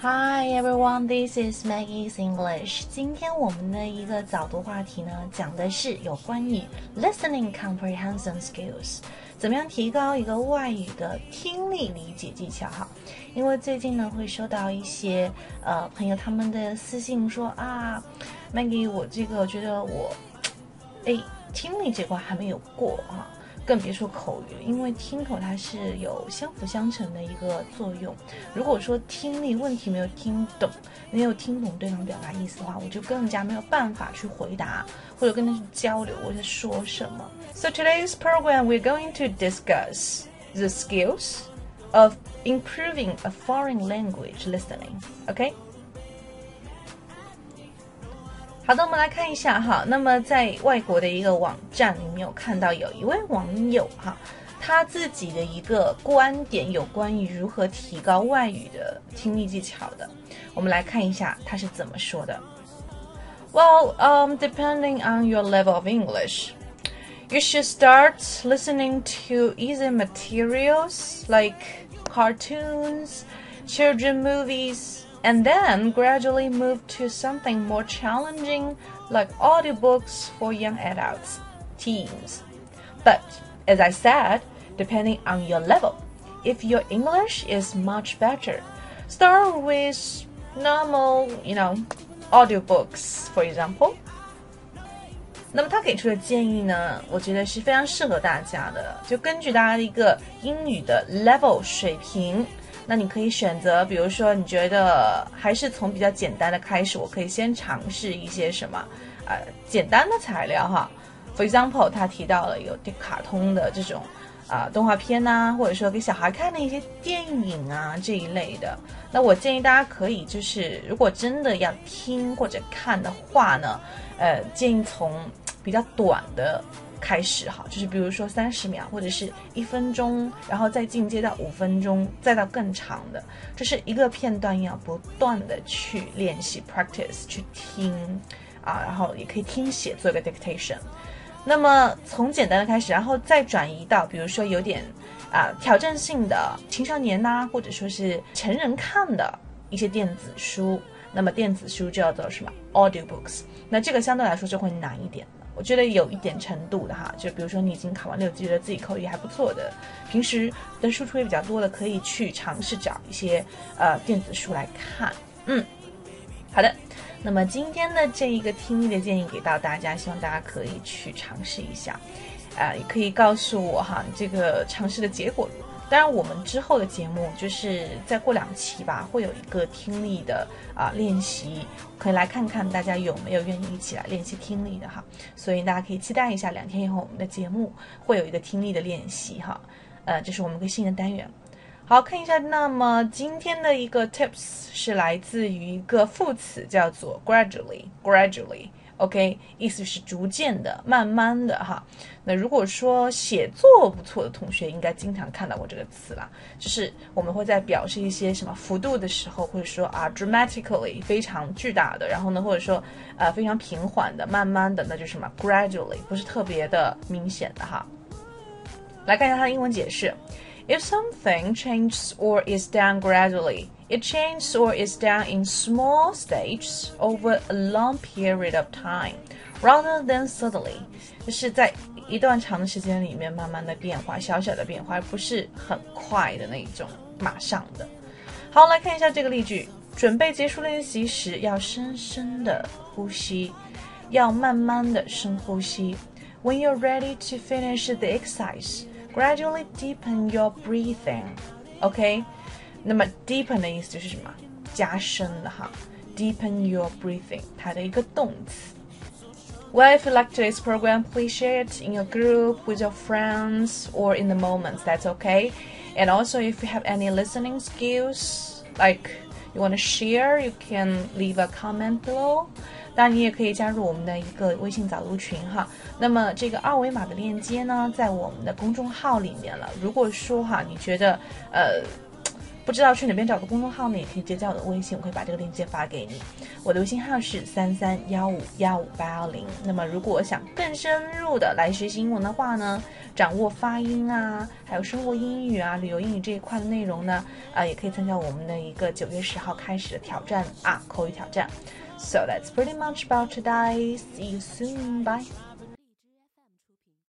Hi everyone, this is Maggie's English. 今天我们的一个早读话题呢，讲的是有关于 listening comprehension skills，怎么样提高一个外语的听力理解技巧哈。因为最近呢，会收到一些呃朋友他们的私信说啊，Maggie，我这个觉得我哎听力这块还没有过啊。更别说口语了，因为听口它是有相辅相成的一个作用。如果说听力问题没有听懂，没有听懂对方表达意思的话，我就更加没有办法去回答或者跟他去交流我在说什么。So today's program we're going to discuss the skills of improving a foreign language listening. Okay? 好的，我们来看一下哈。那么在外国的一个网站里面有看到有一位网友哈，他自己的一个观点有关于如何提高外语的听力技巧的。我们来看一下他是怎么说的。Well, um, depending on your level of English, you should start listening to easy materials like cartoons, children movies and then gradually move to something more challenging like audiobooks for young adults, teens. But as I said, depending on your level, if your English is much better, start with normal, you know, audiobooks, for example. 那么他给出的建议呢，我觉得是非常适合大家的，就根据大家的一个英语的 level 水平。 那你可以选择，比如说你觉得还是从比较简单的开始，我可以先尝试一些什么，呃，简单的材料哈。For example，他提到了有卡通的这种啊动画片呐，或者说给小孩看的一些电影啊这一类的。那我建议大家可以就是，如果真的要听或者看的话呢，呃，建议从比较短的。开始哈，就是比如说三十秒或者是一分钟，然后再进阶到五分钟，再到更长的，这是一个片段要不断的去练习 practice 去听啊，然后也可以听写做一个 dictation。那么从简单的开始，然后再转移到比如说有点啊挑战性的青少年呐，或者说是成人看的一些电子书，那么电子书就要做什么 audiobooks，那这个相对来说就会难一点。我觉得有一点程度的哈，就比如说你已经考完六级，觉得自己口语还不错的，平时的输出也比较多的，可以去尝试找一些呃电子书来看。嗯，好的。那么今天的这一个听力的建议给到大家，希望大家可以去尝试一下，啊，也可以告诉我哈，这个尝试的结果。当然，我们之后的节目就是再过两期吧，会有一个听力的啊练习，可以来看看大家有没有愿意一起来练习听力的哈。所以大家可以期待一下，两天以后我们的节目会有一个听力的练习哈。呃，这是我们一个新的单元。好看一下，那么今天的一个 tips 是来自于一个副词，叫做 gradually，gradually。OK，意思是逐渐的、慢慢的哈。那如果说写作不错的同学，应该经常看到过这个词啦。就是我们会在表示一些什么幅度的时候，会说啊，dramatically 非常巨大的。然后呢，或者说呃非常平缓的、慢慢的，那就什么 gradually，不是特别的明显的哈。来看一下它的英文解释 ：If something changes or is done gradually。It changes or is done in small stages over a long period of time, rather than suddenly，就是在一段长的时间里面慢慢的变化，小小的变化，而不是很快的那种，马上的。好，来看一下这个例句：准备结束练习时，要深深的呼吸，要慢慢的深呼吸。When you're ready to finish the exercise, gradually deepen your breathing. OK。那么 deepen 的意思就是什么？加深的哈，deepen your breathing，它的一个动词。Well, if you like today's program, please share it in your group with your friends or in the moments. That's okay. And also, if you have any listening skills, like you want to share, you can leave a comment below. 当然，你也可以加入我们的一个微信早读群哈。那么这个二维码的链接呢，在我们的公众号里面了。如果说哈，你觉得呃。不知道去哪边找个公众号呢，也可以直接加我的微信，我会把这个链接发给你。我的微信号是三三幺五幺五八幺零。那么如果想更深入的来学习英文的话呢，掌握发音啊，还有生活英语啊、旅游英语这一块的内容呢，啊，也可以参加我们的一个九月十号开始的挑战啊，口语挑战。So that's pretty much about today. See you soon. Bye.